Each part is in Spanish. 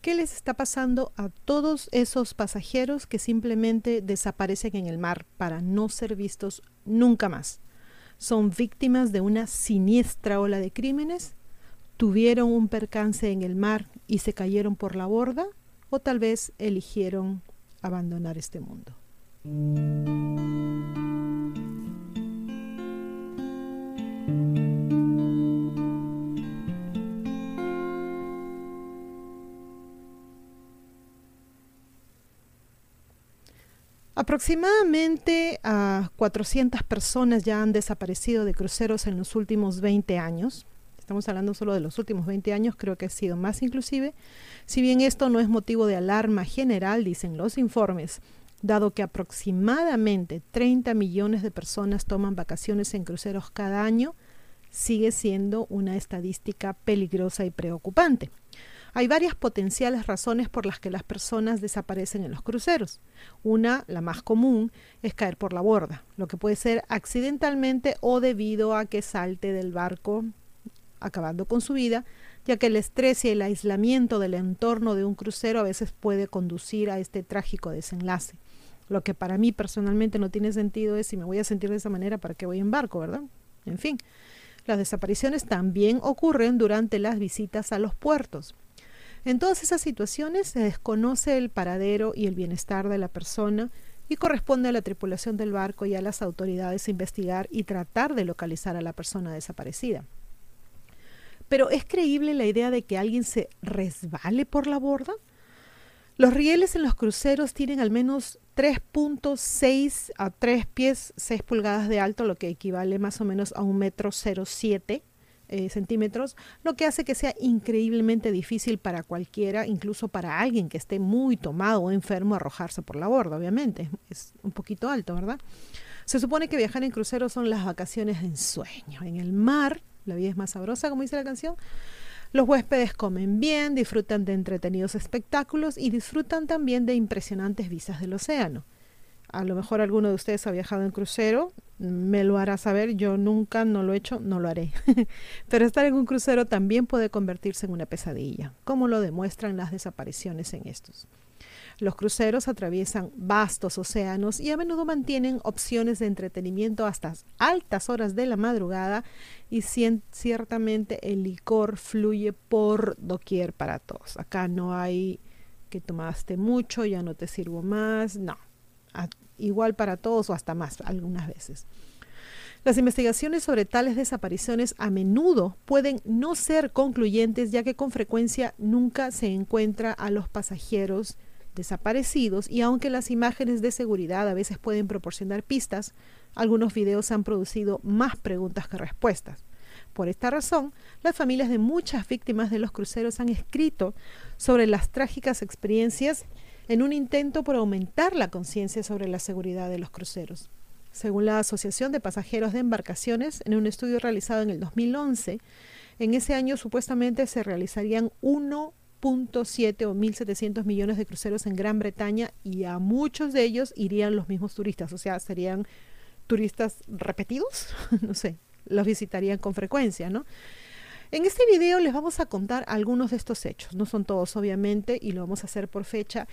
¿Qué les está pasando a todos esos pasajeros que simplemente desaparecen en el mar para no ser vistos nunca más? ¿Son víctimas de una siniestra ola de crímenes? ¿Tuvieron un percance en el mar y se cayeron por la borda? ¿O tal vez eligieron abandonar este mundo? Aproximadamente a 400 personas ya han desaparecido de cruceros en los últimos 20 años. Estamos hablando solo de los últimos 20 años, creo que ha sido más inclusive. Si bien esto no es motivo de alarma general, dicen los informes, dado que aproximadamente 30 millones de personas toman vacaciones en cruceros cada año, sigue siendo una estadística peligrosa y preocupante. Hay varias potenciales razones por las que las personas desaparecen en los cruceros. Una, la más común, es caer por la borda, lo que puede ser accidentalmente o debido a que salte del barco acabando con su vida, ya que el estrés y el aislamiento del entorno de un crucero a veces puede conducir a este trágico desenlace. Lo que para mí personalmente no tiene sentido es si me voy a sentir de esa manera, ¿para qué voy en barco, verdad? En fin, las desapariciones también ocurren durante las visitas a los puertos. En todas esas situaciones se desconoce el paradero y el bienestar de la persona y corresponde a la tripulación del barco y a las autoridades investigar y tratar de localizar a la persona desaparecida. Pero ¿es creíble la idea de que alguien se resbale por la borda? Los rieles en los cruceros tienen al menos 3.6 a 3 pies 6 pulgadas de alto, lo que equivale más o menos a un metro 07 eh, centímetros, lo que hace que sea increíblemente difícil para cualquiera, incluso para alguien que esté muy tomado o enfermo, arrojarse por la borda, obviamente. Es un poquito alto, ¿verdad? Se supone que viajar en crucero son las vacaciones de ensueño. En el mar, la vida es más sabrosa, como dice la canción. Los huéspedes comen bien, disfrutan de entretenidos espectáculos y disfrutan también de impresionantes vistas del océano. A lo mejor alguno de ustedes ha viajado en crucero, me lo hará saber, yo nunca no lo he hecho, no lo haré. Pero estar en un crucero también puede convertirse en una pesadilla, como lo demuestran las desapariciones en estos. Los cruceros atraviesan vastos océanos y a menudo mantienen opciones de entretenimiento hasta altas horas de la madrugada y ciertamente el licor fluye por doquier para todos. Acá no hay que tomaste mucho, ya no te sirvo más, no igual para todos o hasta más algunas veces. Las investigaciones sobre tales desapariciones a menudo pueden no ser concluyentes ya que con frecuencia nunca se encuentra a los pasajeros desaparecidos y aunque las imágenes de seguridad a veces pueden proporcionar pistas, algunos videos han producido más preguntas que respuestas. Por esta razón, las familias de muchas víctimas de los cruceros han escrito sobre las trágicas experiencias en un intento por aumentar la conciencia sobre la seguridad de los cruceros. Según la Asociación de Pasajeros de Embarcaciones, en un estudio realizado en el 2011, en ese año supuestamente se realizarían 1.7 o 1.700 millones de cruceros en Gran Bretaña y a muchos de ellos irían los mismos turistas, o sea, serían turistas repetidos, no sé, los visitarían con frecuencia, ¿no? En este video les vamos a contar algunos de estos hechos. No son todos, obviamente, y lo vamos a hacer por fecha,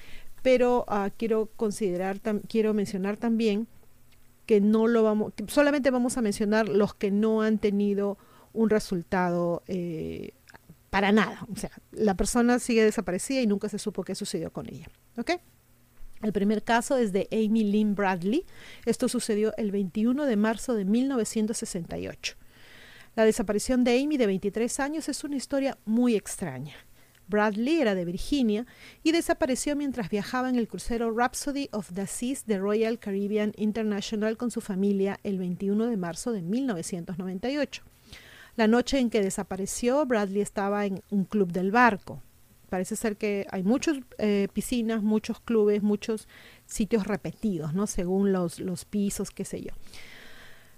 pero uh, quiero considerar, quiero mencionar también que no lo vamos, solamente vamos a mencionar los que no han tenido un resultado eh, para nada. O sea, la persona sigue desaparecida y nunca se supo qué sucedió con ella. ¿Ok? El primer caso es de Amy Lynn Bradley. Esto sucedió el 21 de marzo de 1968. La desaparición de Amy de 23 años es una historia muy extraña. Bradley era de Virginia y desapareció mientras viajaba en el crucero Rhapsody of the Seas de Royal Caribbean International con su familia el 21 de marzo de 1998. La noche en que desapareció, Bradley estaba en un club del barco. Parece ser que hay muchas eh, piscinas, muchos clubes, muchos sitios repetidos, ¿no? Según los, los pisos, qué sé yo.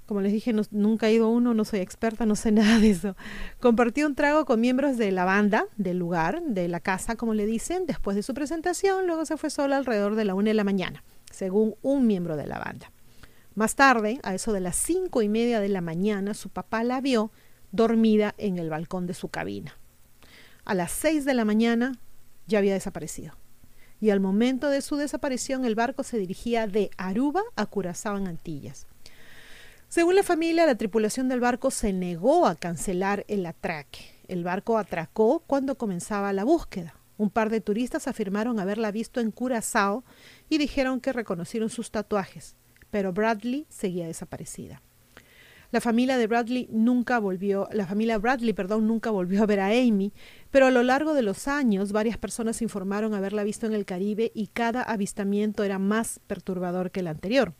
Como les dije, nunca he ido a uno, no soy experta, no sé nada de eso. Compartí un trago con miembros de la banda, del lugar, de la casa, como le dicen, después de su presentación. Luego se fue sola alrededor de la una de la mañana, según un miembro de la banda. Más tarde, a eso de las cinco y media de la mañana, su papá la vio dormida en el balcón de su cabina. A las seis de la mañana ya había desaparecido. Y al momento de su desaparición el barco se dirigía de Aruba a Curazao en Antillas. Según la familia, la tripulación del barco se negó a cancelar el atraque. El barco atracó cuando comenzaba la búsqueda. Un par de turistas afirmaron haberla visto en Curazao y dijeron que reconocieron sus tatuajes, pero Bradley seguía desaparecida. La familia de Bradley nunca volvió, la familia Bradley, perdón, nunca volvió a ver a Amy, pero a lo largo de los años varias personas informaron haberla visto en el Caribe y cada avistamiento era más perturbador que el anterior.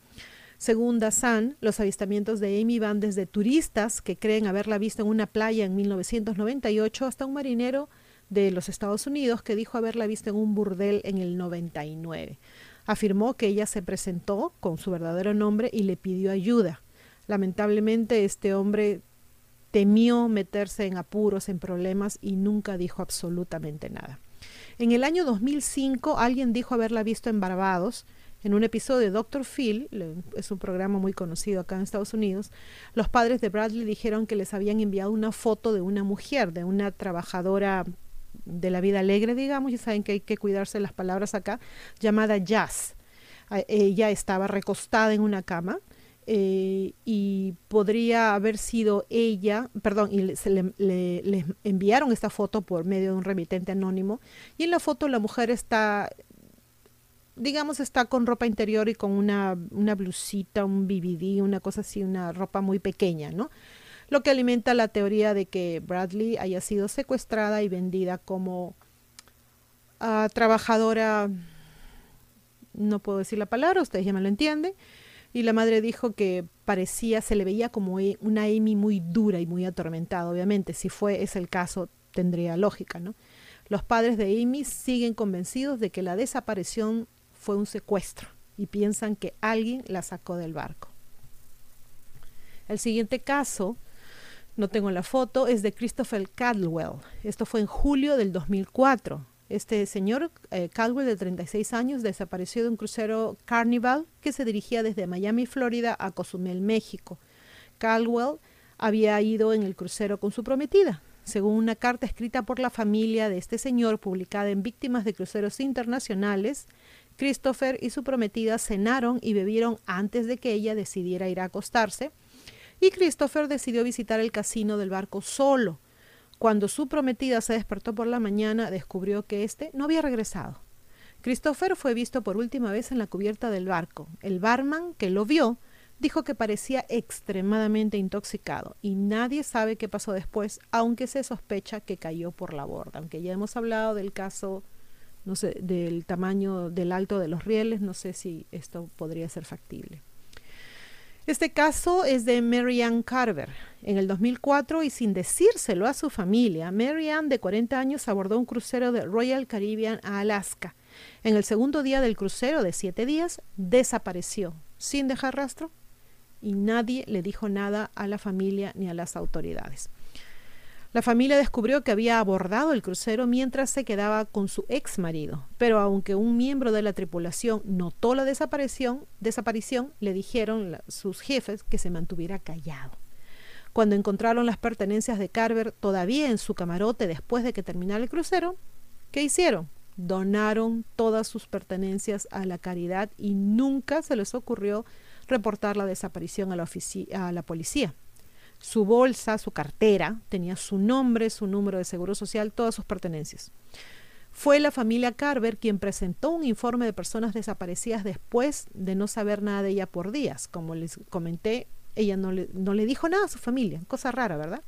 Según Dazan, los avistamientos de Amy van desde turistas que creen haberla visto en una playa en 1998 hasta un marinero de los Estados Unidos que dijo haberla visto en un burdel en el 99. Afirmó que ella se presentó con su verdadero nombre y le pidió ayuda. Lamentablemente este hombre temió meterse en apuros, en problemas y nunca dijo absolutamente nada. En el año 2005 alguien dijo haberla visto en Barbados. En un episodio de Dr. Phil, es un programa muy conocido acá en Estados Unidos, los padres de Bradley dijeron que les habían enviado una foto de una mujer, de una trabajadora de la vida alegre, digamos, ya saben que hay que cuidarse las palabras acá, llamada Jazz. Ella estaba recostada en una cama eh, y podría haber sido ella, perdón, y se le, enviaron esta foto por medio de un remitente anónimo, y en la foto la mujer está, digamos, está con ropa interior y con una, una blusita, un BBD, una cosa así, una ropa muy pequeña, ¿no? Lo que alimenta la teoría de que Bradley haya sido secuestrada y vendida como uh, trabajadora, no puedo decir la palabra, ustedes ya me lo entienden, y la madre dijo que parecía, se le veía como e, una Amy muy dura y muy atormentada. Obviamente, si fue ese el caso, tendría lógica, ¿no? Los padres de Amy siguen convencidos de que la desaparición fue un secuestro y piensan que alguien la sacó del barco. El siguiente caso, no tengo la foto, es de Christopher Caldwell. Esto fue en julio del 2004. Este señor, eh, Caldwell, de 36 años, desapareció de un crucero Carnival que se dirigía desde Miami, Florida, a Cozumel, México. Caldwell había ido en el crucero con su prometida. Según una carta escrita por la familia de este señor, publicada en Víctimas de Cruceros Internacionales, Christopher y su prometida cenaron y bebieron antes de que ella decidiera ir a acostarse, y Christopher decidió visitar el casino del barco solo cuando su prometida se despertó por la mañana, descubrió que éste no había regresado. Christopher fue visto por última vez en la cubierta del barco. El barman, que lo vio, dijo que parecía extremadamente intoxicado y nadie sabe qué pasó después, aunque se sospecha que cayó por la borda. Aunque ya hemos hablado del caso, no sé, del tamaño del alto de los rieles, no sé si esto podría ser factible. Este caso es de Marianne Carver. En el 2004 y sin decírselo a su familia, Marianne, de 40 años, abordó un crucero de Royal Caribbean a Alaska. En el segundo día del crucero de siete días, desapareció sin dejar rastro y nadie le dijo nada a la familia ni a las autoridades. La familia descubrió que había abordado el crucero mientras se quedaba con su ex marido, pero aunque un miembro de la tripulación notó la desaparición, le dijeron sus jefes que se mantuviera callado. Cuando encontraron las pertenencias de Carver todavía en su camarote después de que terminara el crucero, ¿qué hicieron? Donaron todas sus pertenencias a la caridad y nunca se les ocurrió reportar la desaparición a la policía. Su bolsa, su cartera, tenía su nombre, su número de seguro social, todas sus pertenencias. Fue la familia Carver quien presentó un informe de personas desaparecidas después de no saber nada de ella por días. Como les comenté, ella no le, no le dijo nada a su familia, cosa rara, ¿verdad?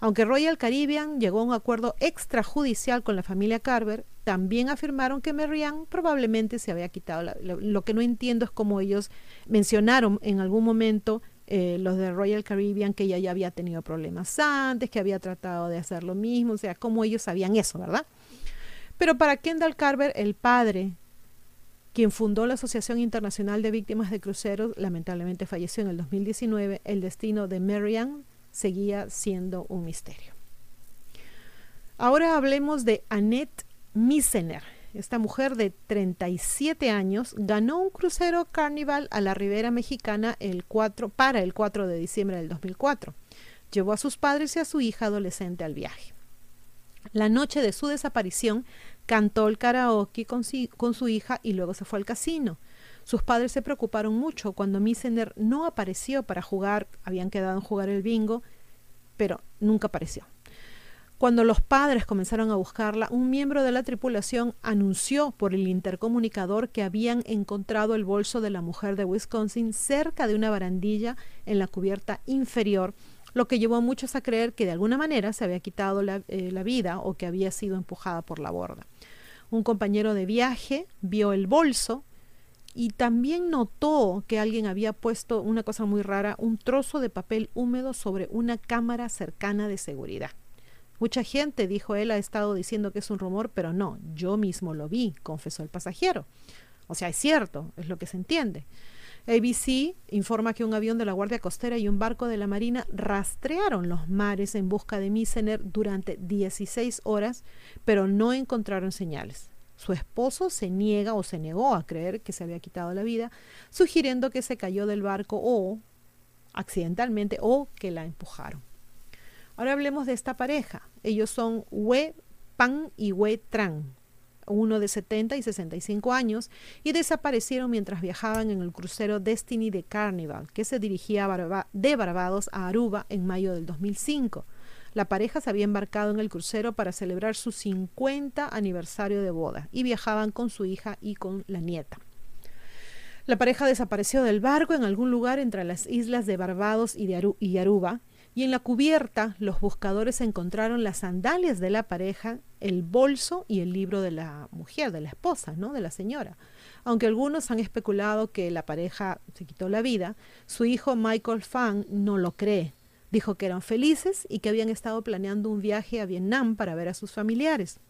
Aunque Royal Caribbean llegó a un acuerdo extrajudicial con la familia Carver, también afirmaron que Marianne probablemente se había quitado. lo, que no entiendo es cómo ellos mencionaron en algún momento eh, los de Royal Caribbean que ella ya había tenido problemas antes, que había tratado de hacer lo mismo, o sea, cómo ellos sabían eso, ¿verdad? Pero para Kendall Carver, el padre, quien fundó la Asociación Internacional de Víctimas de Cruceros, lamentablemente falleció en el 2019, el destino de Marianne seguía siendo un misterio. Ahora hablemos de Annette Misener. Esta mujer de 37 años ganó un crucero Carnival a la Ribera Mexicana el 4, para el 4 de diciembre del 2004. Llevó a sus padres y a su hija adolescente al viaje. La noche de su desaparición, cantó el karaoke con, con su hija y luego se fue al casino. Sus padres se preocuparon mucho cuando Missener no apareció para jugar, habían quedado en jugar el bingo, pero nunca apareció. Cuando los padres comenzaron a buscarla, un miembro de la tripulación anunció por el intercomunicador que habían encontrado el bolso de la mujer de Wisconsin cerca de una barandilla en la cubierta inferior, lo que llevó a muchos a creer que de alguna manera se había quitado la, eh, vida o que había sido empujada por la borda. Un compañero de viaje vio el bolso y también notó que alguien había puesto una cosa muy rara, un trozo de papel húmedo sobre una cámara cercana de seguridad. Mucha gente, dijo él, ha estado diciendo que es un rumor, pero no, yo mismo lo vi, confesó el pasajero. O sea, es cierto, es lo que se entiende. ABC informa que un avión de la Guardia Costera y un barco de la Marina rastrearon los mares en busca de Misener durante 16 horas, pero no encontraron señales. Su esposo se niega o se negó a creer que se había quitado la vida, sugiriendo que se cayó del barco o accidentalmente o que la empujaron. Ahora hablemos de esta pareja. Ellos son We Pan y We Tran, uno de 70 y 65 años, y desaparecieron mientras viajaban en el crucero Destiny de Carnival, que se dirigía de Barbados a Aruba en mayo del 2005. La pareja se había embarcado en el crucero para celebrar su 50 aniversario de boda y viajaban con su hija y con la nieta. La pareja desapareció del barco en algún lugar entre las islas de Barbados y, de y Aruba y en la cubierta los buscadores encontraron las sandalias de la pareja, el bolso y el libro de la mujer, de la esposa, ¿no? de la señora. Aunque algunos han especulado que la pareja se quitó la vida, su hijo Michael Fang no lo cree. Dijo que eran felices y que habían estado planeando un viaje a Vietnam para ver a sus familiares.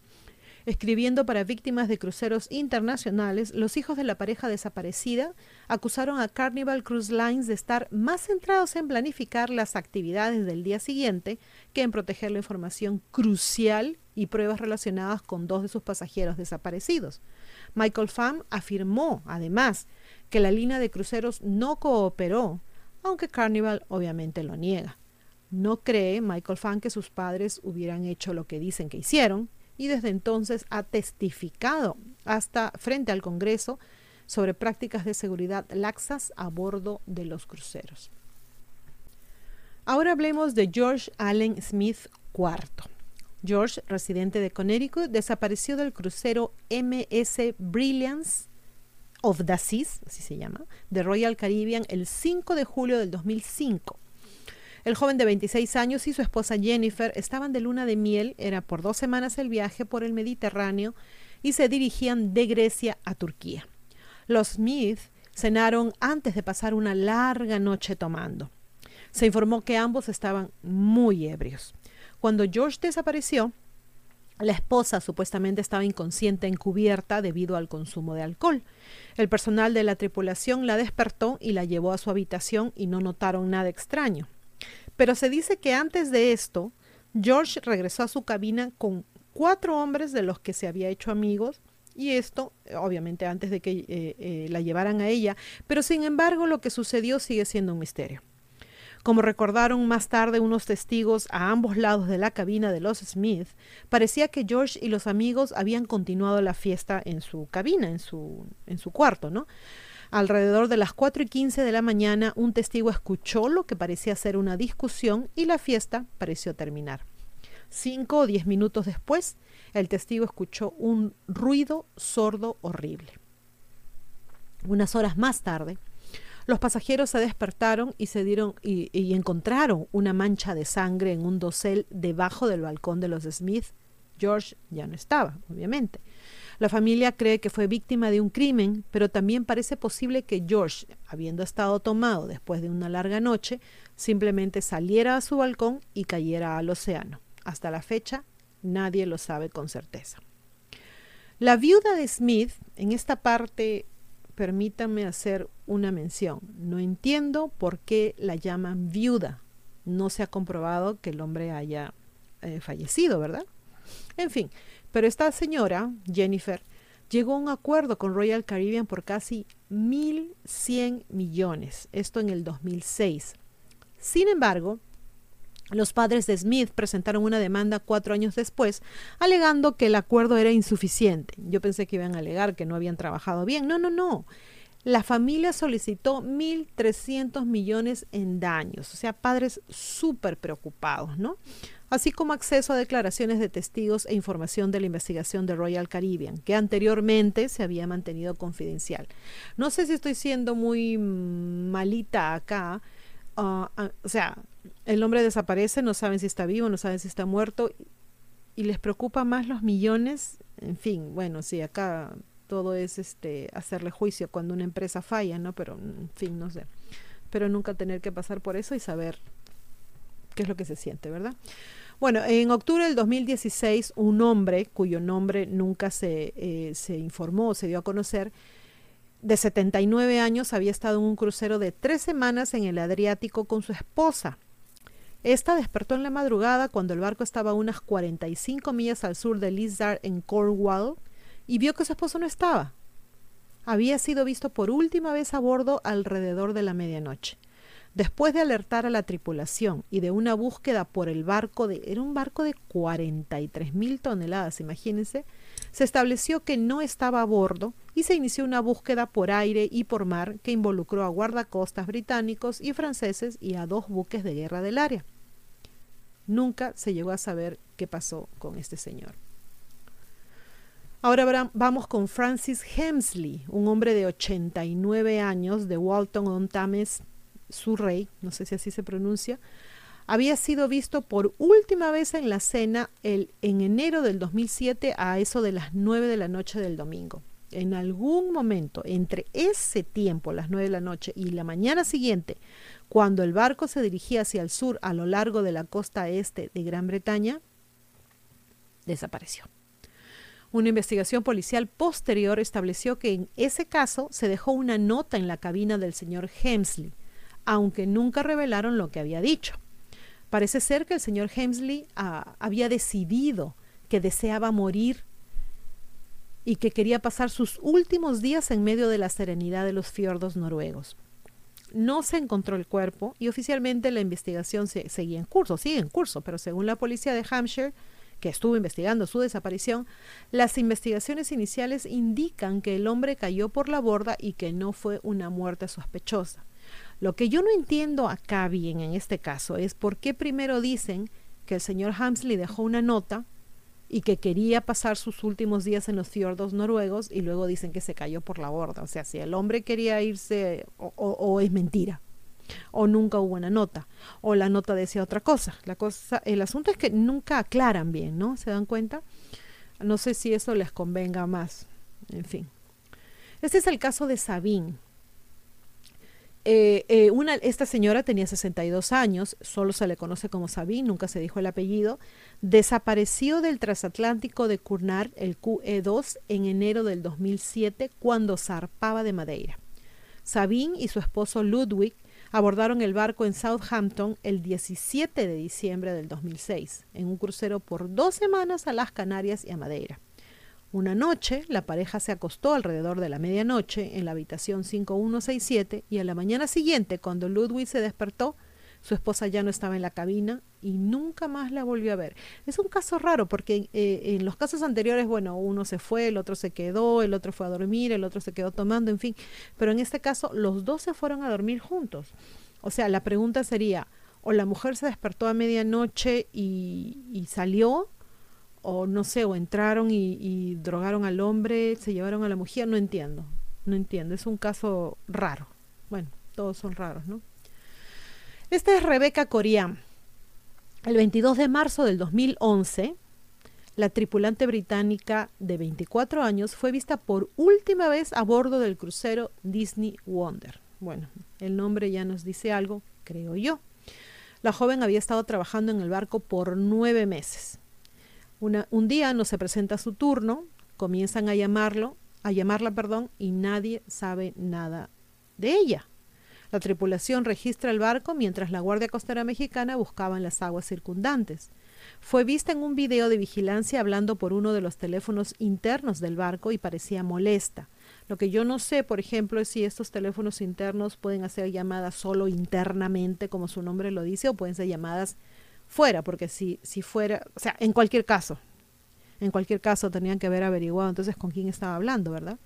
Escribiendo para víctimas de cruceros internacionales, los hijos de la pareja desaparecida acusaron a Carnival Cruise Lines de estar más centrados en planificar las actividades del día siguiente que en proteger la información crucial y pruebas relacionadas con dos de sus pasajeros desaparecidos. Michael Pham afirmó, además, que la línea de cruceros no cooperó, aunque Carnival obviamente lo niega. No cree Michael Pham que sus padres hubieran hecho lo que dicen que hicieron, y desde entonces ha testificado hasta frente al Congreso sobre prácticas de seguridad laxas a bordo de los cruceros. Ahora hablemos de George Allen Smith IV. George, residente de Connecticut, desapareció del crucero MS Brilliance of the Seas, así se llama, de Royal Caribbean el 5 de julio del 2005 el joven de 26 años y su esposa Jennifer estaban de luna de miel, era por dos semanas el viaje por el Mediterráneo y se dirigían de Grecia a Turquía. Los Smith cenaron antes de pasar una larga noche tomando. Se informó que ambos estaban muy ebrios. Cuando George desapareció, la esposa supuestamente estaba inconsciente encubierta debido al consumo de alcohol. El personal de la tripulación la despertó y la llevó a su habitación y no notaron nada extraño. Pero se dice que antes de esto, George regresó a su cabina con cuatro hombres de los que se había hecho amigos y esto, obviamente, antes de que eh, eh, la llevaran a ella, pero sin embargo lo que sucedió sigue siendo un misterio. Como recordaron más tarde unos testigos a ambos lados de la cabina de los Smith, parecía que George y los amigos habían continuado la fiesta en su cabina, en su, en su cuarto, ¿no? Alrededor de las 4 y 15 de la mañana, un testigo escuchó lo que parecía ser una discusión y la fiesta pareció terminar. Cinco o diez minutos después, el testigo escuchó un ruido sordo horrible. Unas horas más tarde, los pasajeros se despertaron y se dieron y, y, encontraron una mancha de sangre en un dosel debajo del balcón de los Smith. George ya no estaba, obviamente. La familia cree que fue víctima de un crimen, pero también parece posible que George, habiendo estado tomado después de una larga noche, simplemente saliera a su balcón y cayera al océano. Hasta la fecha, nadie lo sabe con certeza. La viuda de Smith, en esta parte, permítanme hacer una mención. No entiendo por qué la llaman viuda. No se ha comprobado que el hombre haya eh, fallecido, ¿verdad? En fin, pero esta señora, Jennifer, llegó a un acuerdo con Royal Caribbean por casi 1.100 millones, esto en el 2006. Sin embargo, Los padres de Smith presentaron una demanda cuatro años después, alegando que el acuerdo era insuficiente. Yo pensé que iban a alegar que no habían trabajado bien. No, no, no. La familia solicitó 1.300 millones en daños, o sea, padres súper preocupados, ¿no? Así como acceso a declaraciones de testigos e información de la investigación de Royal Caribbean, que anteriormente se había mantenido confidencial. No sé si estoy siendo muy malita acá, ah, ah, o sea, el hombre desaparece, no saben si está vivo, no saben si está muerto, y les preocupa más los millones, en fin, bueno, sí, acá todo es este hacerle juicio cuando una empresa falla, ¿no? Pero en fin, no sé. Pero nunca tener que pasar por eso y saber qué es lo que se siente, ¿verdad? Bueno, en octubre del 2016, un hombre cuyo nombre nunca se, eh, se informó, se dio a conocer, de 79 años, había estado en un crucero de tres semanas en el Adriático con su esposa. Esta despertó en la madrugada cuando el barco estaba a unas 45 millas al sur de Lizard en Cornwall y vio que su esposo no estaba. Había sido visto por última vez a bordo alrededor de la medianoche. Después de alertar a la tripulación y de una búsqueda por el barco de era un barco de 43 mil toneladas, imagínense, se estableció que no estaba a bordo y se inició una búsqueda por aire y por mar que involucró a guardacostas británicos y franceses y a dos buques de guerra del área. Nunca se llegó a saber qué pasó con este señor. Ahora vamos con Francis Hemsley, un hombre de 89 años de Walton on Thames, Surrey, no sé si así se pronuncia. Había sido visto por última vez en la cena el, en enero del 2007 a eso de las 9 de la noche del domingo. En algún momento entre ese tiempo, las 9 de la noche, y la mañana siguiente, cuando el barco se dirigía hacia el sur a lo largo de la costa este de Gran Bretaña, desapareció. Una investigación policial posterior estableció que en ese caso se dejó una nota en la cabina del señor Hemsley, aunque nunca revelaron lo que había dicho. Parece ser que el señor Hemsley ah, había decidido que deseaba morir y que quería pasar sus últimos días en medio de la serenidad de los fiordos noruegos. No se encontró el cuerpo y oficialmente la investigación se, seguía en curso, sigue en curso, pero según la policía de Hampshire, que estuvo investigando su desaparición, las investigaciones iniciales indican que el hombre cayó por la borda y que no fue una muerte sospechosa. Lo que yo no entiendo acá bien en este caso es por qué primero dicen que el señor Hamsley dejó una nota y que quería pasar sus últimos días en los fiordos noruegos y luego dicen que se cayó por la borda. O sea, si el hombre quería irse o es mentira o nunca hubo una nota, o la nota decía otra cosa. La cosa, el asunto es que nunca aclaran bien, ¿no? ¿Se dan cuenta? No sé si eso les convenga más. En fin. Este es el caso de Sabine. Eh, eh, una, esta señora tenía 62 años, solo se le conoce como Sabine, nunca se dijo el apellido. Desapareció del transatlántico de Cunard, el QE2, en enero del 2007, cuando zarpaba de Madeira. Sabine y su esposo Ludwig abordaron el barco en Southampton el 17 de diciembre del 2006, en un crucero por dos semanas a las Canarias y a Madeira. Una noche, la pareja se acostó alrededor de la medianoche en la habitación 5167 y a la mañana siguiente, cuando Ludwig se despertó, su esposa ya no estaba en la cabina y nunca más la volvió a ver. Es un caso raro porque eh, en los casos anteriores, bueno, uno se fue, el otro se quedó, el otro fue a dormir, el otro se quedó tomando, en fin. Pero en este caso, los dos se fueron a dormir juntos. O sea, la pregunta sería, o la mujer se despertó a medianoche y, salió, o no sé, o entraron y, y drogaron al hombre, se llevaron a la mujer, no entiendo, no entiendo, es un caso raro. Bueno, todos son raros, ¿no? Esta es Rebeca Corián. El 22 de marzo del 2011, la tripulante británica de 24 años fue vista por última vez a bordo del crucero Disney Wonder. Bueno, el nombre ya nos dice algo, creo yo. La joven había estado trabajando en el barco por nueve meses. un día no se presenta su turno, comienzan a llamarlo, a llamarla, perdón, y nadie sabe nada de ella. La tripulación registra el barco mientras la Guardia Costera Mexicana buscaba en las aguas circundantes. Fue vista en un video de vigilancia hablando por uno de los teléfonos internos del barco y parecía molesta. Lo que yo no sé, por ejemplo, es si estos teléfonos internos pueden hacer llamadas solo internamente, como su nombre lo dice, o pueden ser llamadas fuera, porque si, si fuera, o sea, en cualquier caso, en cualquier caso tenían que haber averiguado entonces con quién estaba hablando, ¿verdad?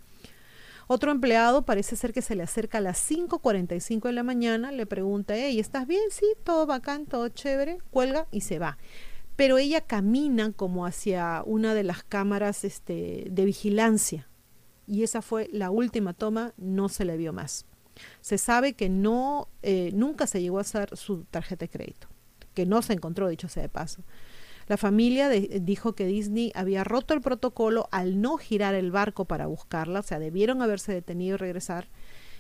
Otro empleado parece ser que se le acerca a las 5.45 de la mañana, le pregunta, hey, ¿estás bien? Sí, todo bacán, todo chévere, cuelga y se va. Pero ella camina como hacia una de las cámaras este, de vigilancia y esa fue la última toma, no se le vio más. Se sabe que no, eh, nunca se llegó a hacer su tarjeta de crédito, que no se encontró, dicho sea de paso. La familia dijo que Disney había roto el protocolo al no girar el barco para buscarla, o sea, debieron haberse detenido y regresar.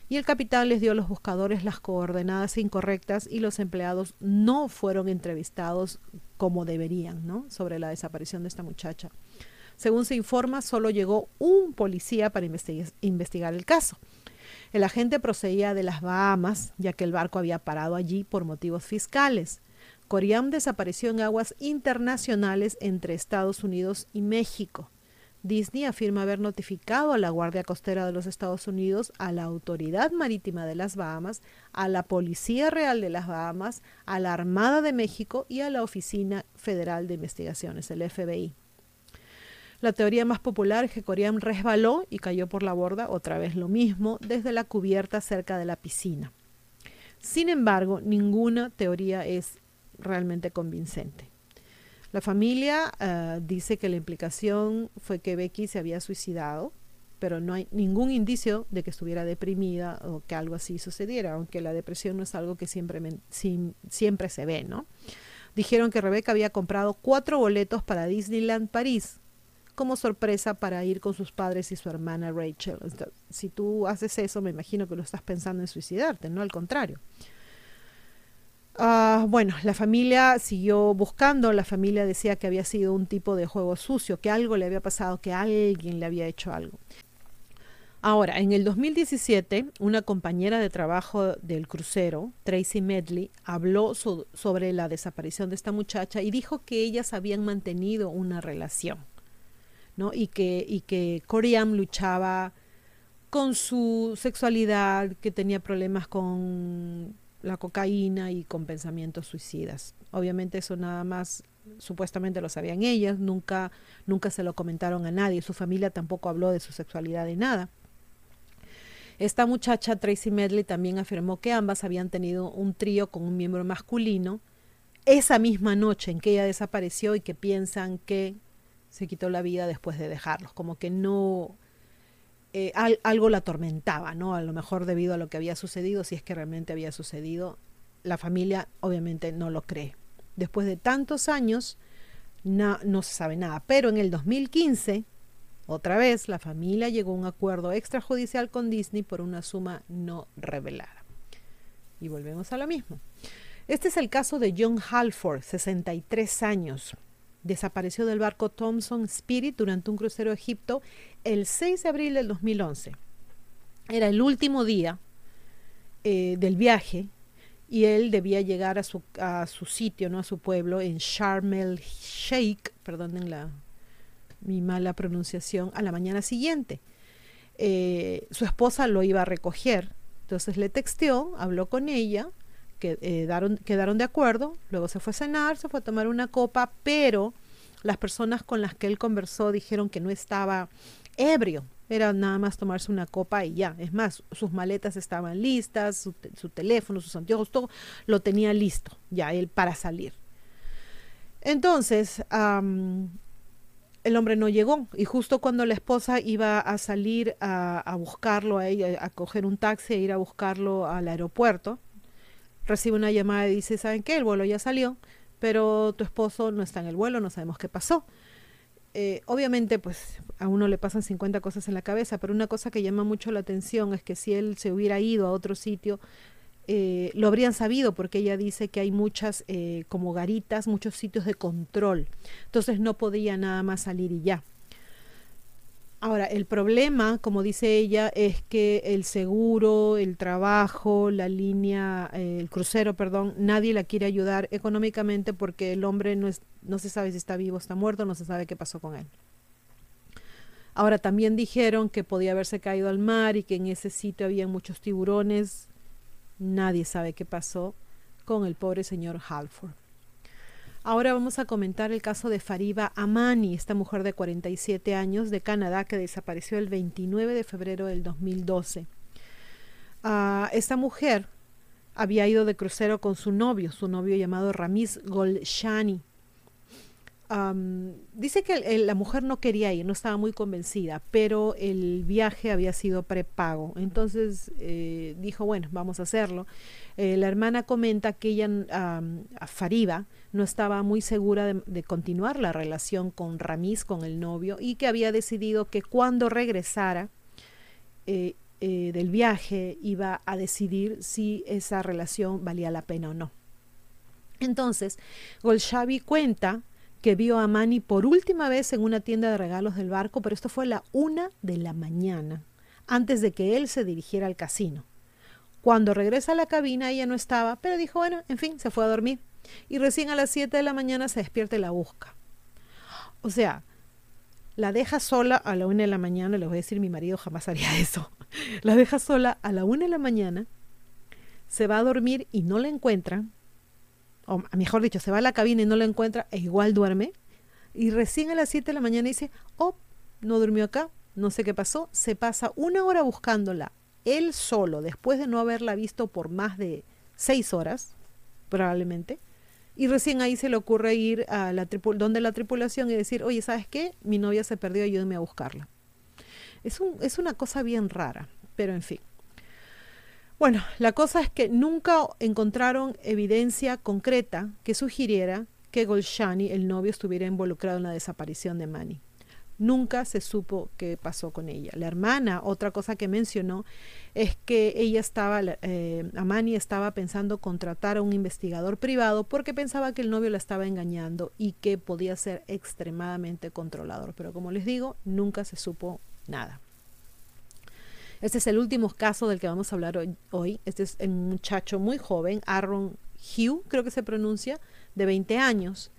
Y el capitán les dio a los buscadores las coordenadas incorrectas y los empleados no fueron entrevistados como deberían, ¿no? Sobre la desaparición de esta muchacha. Según se informa, solo llegó un policía para investigar el caso. El agente procedía de las Bahamas, ya que el barco había parado allí por motivos fiscales. Coriam desapareció en aguas internacionales entre Estados Unidos y México. Disney afirma haber notificado a la Guardia Costera de los Estados Unidos, a la Autoridad Marítima de las Bahamas, a la Policía Real de las Bahamas, a la Armada de México y a la Oficina Federal de Investigaciones, el FBI. La teoría más popular es que Coriam resbaló y cayó por la borda, otra vez lo mismo, desde la cubierta cerca de la piscina. Sin embargo, ninguna teoría es realmente convincente. La familia uh, dice que la implicación fue que Becky se había suicidado, pero no hay ningún indicio de que estuviera deprimida o que algo así sucediera, aunque la depresión no es algo que siempre, siempre se ve, ¿no? Dijeron que Rebeca había comprado cuatro boletos para Disneyland París como sorpresa para ir con sus padres y su hermana Rachel. Si tú haces eso, me imagino que lo estás pensando en suicidarte, no al contrario. Uh, bueno, la familia siguió buscando, la familia decía que había sido un tipo de juego sucio, que algo le había pasado, que alguien le había hecho algo. Ahora, en el 2017, una compañera de trabajo del crucero, Tracy Medley, habló so sobre la desaparición de esta muchacha y dijo que ellas habían mantenido una relación, ¿no? Y que, y que Coriam luchaba con su sexualidad, que tenía problemas con la cocaína y con pensamientos suicidas. Obviamente eso nada más supuestamente lo sabían ellas, nunca, nunca se lo comentaron a nadie, su familia tampoco habló de su sexualidad de nada. Esta muchacha, Tracy Medley, también afirmó que ambas habían tenido un trío con un miembro masculino esa misma noche en que ella desapareció y que piensan que se quitó la vida después de dejarlos, como que no, eh, algo la atormentaba, ¿no? A lo mejor debido a lo que había sucedido, si es que realmente había sucedido, la familia obviamente no lo cree. Después de tantos años, no se sabe nada. Pero en el 2015, otra vez, la familia llegó a un acuerdo extrajudicial con Disney por una suma no revelada. Y volvemos a lo mismo. Este es el caso de John Halford, 63 años desapareció del barco Thompson Spirit durante un crucero a Egipto el 6 de abril del 2011. Era el último día eh, del viaje y él debía llegar a su, a su sitio, ¿no? a su pueblo, en Sharm el Sheikh, perdonen la, mi mala pronunciación, a la mañana siguiente. Eh, su esposa lo iba a recoger, entonces le texteó, habló con ella eh, quedaron de acuerdo, luego se fue a cenar, se fue a tomar una copa, pero las personas con las que él conversó dijeron que no estaba ebrio, era nada más tomarse una copa y ya. Es más, sus maletas estaban listas, su, teléfono, sus anteojos, todo lo tenía listo ya él para salir. Entonces, el hombre no llegó y justo cuando la esposa iba a salir a, a buscarlo, a, a coger un taxi e ir a buscarlo al aeropuerto, recibe una llamada y dice, ¿saben qué? El vuelo ya salió, pero tu esposo no está en el vuelo, no sabemos qué pasó. Eh, obviamente, pues a uno le pasan 50 cosas en la cabeza, pero una cosa que llama mucho la atención es que si él se hubiera ido a otro sitio, eh, lo habrían sabido porque ella dice que hay muchas eh, como garitas, muchos sitios de control. Entonces no podía nada más salir y ya. Ahora, el problema, como dice ella, es que el seguro, el trabajo, la línea, eh, el crucero, perdón, nadie la quiere ayudar económicamente porque el hombre no, es, no se sabe si está vivo está muerto, no se sabe qué pasó con él. Ahora, también dijeron que podía haberse caído al mar y que en ese sitio había muchos tiburones. Nadie sabe qué pasó con el pobre señor Halford. Ahora vamos a comentar el caso de Fariba Amani, esta mujer de 47 años de Canadá que desapareció el 29 de febrero del 2012. Ah, esta mujer había ido de crucero con su novio, su novio llamado Ramiz Golshani. Dice que la mujer no quería ir, no estaba muy convencida, pero el viaje había sido prepago. Entonces eh, dijo, bueno, vamos a hacerlo. Eh, la hermana comenta que ella, Fariba, no estaba muy segura de, continuar la relación con Ramiz, con el novio, y que había decidido que cuando regresara eh, del viaje iba a decidir si esa relación valía la pena o no. Entonces, Golshavi cuenta que vio a Mani por última vez en una tienda de regalos del barco, pero esto fue a la una de la mañana, antes de que él se dirigiera al casino. Cuando regresa a la cabina, ella no estaba, pero dijo, bueno, en fin, se fue a dormir. Y recién a las 7 de la mañana se despierta y la busca. O sea, la deja sola a la una de la mañana, le voy a decir, mi marido jamás haría eso. La deja sola a la una de la mañana, se va a dormir y no la encuentra, o mejor dicho, se va a la cabina y no la encuentra e igual duerme, y recién a las 7 de la mañana dice, oh, no durmió acá, no sé qué pasó, se pasa una hora buscándola, él solo, después de no haberla visto por más de seis horas, probablemente, y recién ahí se le ocurre ir a la donde la tripulación y decir, oye, ¿sabes qué? Mi novia se perdió, ayúdame a buscarla. Es, un, es una cosa bien rara, pero en fin. Bueno, la cosa es que nunca encontraron evidencia concreta que sugiriera que Golshani, el novio, estuviera involucrado en la desaparición de Manny. Nunca se supo qué pasó con ella. La hermana, otra cosa que mencionó, es que ella estaba, eh, Amani estaba pensando contratar a un investigador privado porque pensaba que el novio la estaba engañando y que podía ser extremadamente controlador. Pero como les digo, nunca se supo nada. Este es el último caso del que vamos a hablar hoy. Este es un muchacho muy joven, Aaron Hugh, creo que se pronuncia, de 20 años.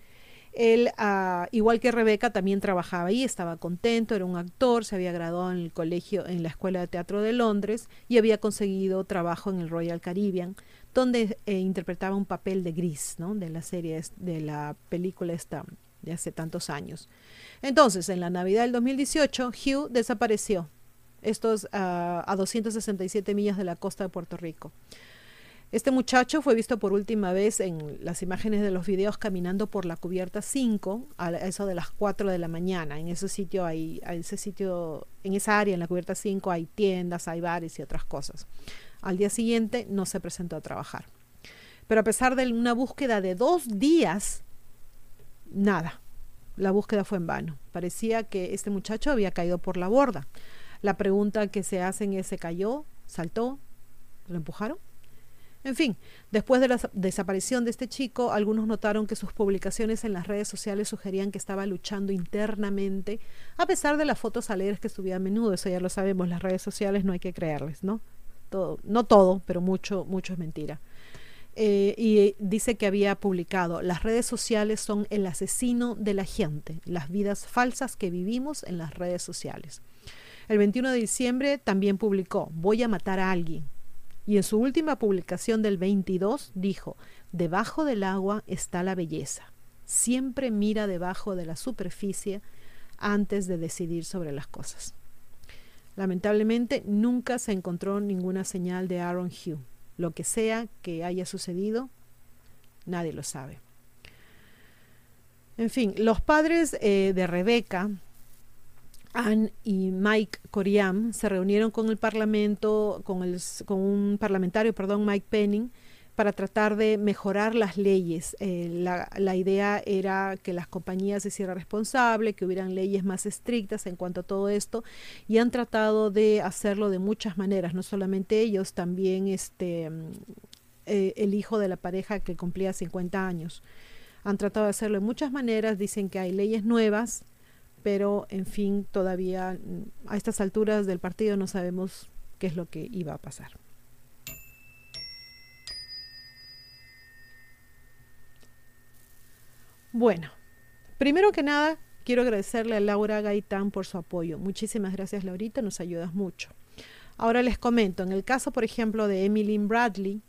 Él, ah, igual que Rebeca, también trabajaba ahí, estaba contento, era un actor, se había graduado en el colegio, en la Escuela de Teatro de Londres y había conseguido trabajo en el Royal Caribbean, donde eh, interpretaba un papel de gris, ¿no? De la serie, de la película esta de hace tantos años. Entonces, en la Navidad del 2018, Hugh desapareció. Estos ah, a 267 millas de la costa de Puerto Rico. Este muchacho fue visto por última vez en las imágenes de los videos caminando por la cubierta 5 a eso de las 4 de la mañana. En ese sitio hay, ese sitio, en esa área, en la cubierta 5, hay tiendas, hay bares y otras cosas. Al día siguiente no se presentó a trabajar. Pero a pesar de una búsqueda de dos días, nada. La búsqueda fue en vano. Parecía que este muchacho había caído por la borda. La pregunta que se hacen es, ¿se cayó? ¿Saltó? ¿Lo empujaron? En fin, después de la desaparición de este chico, algunos notaron que sus publicaciones en las redes sociales sugerían que estaba luchando internamente, a pesar de las fotos alegres que subía a menudo. Eso ya lo sabemos, las redes sociales no hay que creerles, ¿no? Todo, no todo, pero mucho, mucho es mentira. Eh, y dice que había publicado, las redes sociales son el asesino de la gente, las vidas falsas que vivimos en las redes sociales. El 21 de diciembre también publicó, voy a matar a alguien, y en su última publicación del 22 dijo, debajo del agua está la belleza. Siempre mira debajo de la superficie antes de decidir sobre las cosas. Lamentablemente nunca se encontró ninguna señal de Aaron Hugh. Lo que sea que haya sucedido, nadie lo sabe. En fin, los padres eh, de Rebeca Anne y Mike Coriam se reunieron con el Parlamento, con, el, con un parlamentario, perdón, Mike Penning, para tratar de mejorar las leyes. Eh, la, idea era que las compañías se hicieran responsables, que hubieran leyes más estrictas en cuanto a todo esto, y han tratado de hacerlo de muchas maneras, no solamente ellos, también este, mm, eh, el hijo de la pareja que cumplía 50 años. Han tratado de hacerlo de muchas maneras, dicen que hay leyes nuevas pero en fin, todavía mm, a estas alturas del partido no sabemos qué es lo que iba a pasar. Bueno, primero que nada, quiero agradecerle a Laura Gaitán por su apoyo. Muchísimas gracias, Laurita, nos ayudas mucho. Ahora les comento, en el caso, por ejemplo, de Emily Bradley,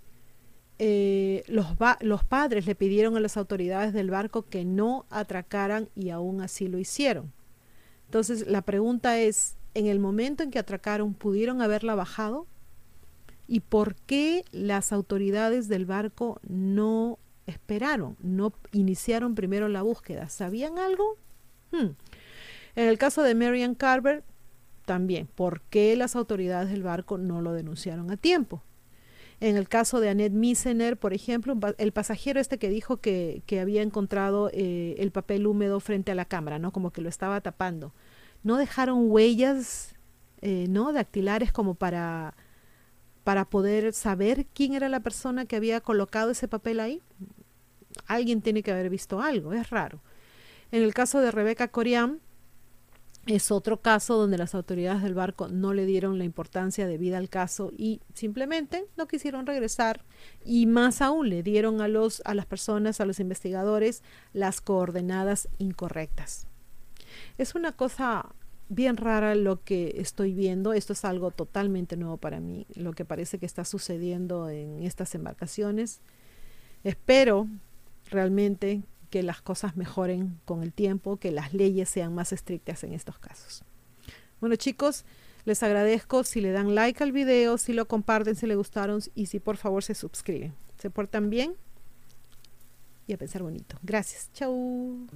eh, los, los padres le pidieron a las autoridades del barco que no atracaran y aún así lo hicieron. Entonces la pregunta es, en el momento en que atracaron, ¿pudieron haberla bajado? ¿Y por qué las autoridades del barco no esperaron, no iniciaron primero la búsqueda? ¿Sabían algo? Hmm. En el caso de Marian Carver, también, ¿por qué las autoridades del barco no lo denunciaron a tiempo? En el caso de Annette Misener, por ejemplo, el pasajero este que dijo que, había encontrado eh, el papel húmedo frente a la cámara, ¿no? Como que lo estaba tapando. ¿No dejaron huellas, eh, ¿no? Dactilares como para, para poder saber quién era la persona que había colocado ese papel ahí. Alguien tiene que haber visto algo, es raro. En el caso de Rebeca Coriam, es otro caso donde las autoridades del barco no le dieron la importancia debida al caso y simplemente no quisieron regresar y más aún le dieron a los a las personas, a los investigadores las coordenadas incorrectas. Es una cosa bien rara lo que estoy viendo, esto es algo totalmente nuevo para mí, lo que parece que está sucediendo en estas embarcaciones. Espero realmente que las cosas mejoren con el tiempo, que las leyes sean más estrictas en estos casos. Bueno chicos, les agradezco si le dan like al video, si lo comparten, si le gustaron y si por favor se suscriben. Se portan bien y a pensar bonito. Gracias. Chau.